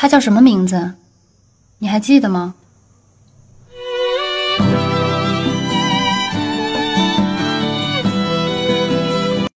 他叫什么名字？你还记得吗？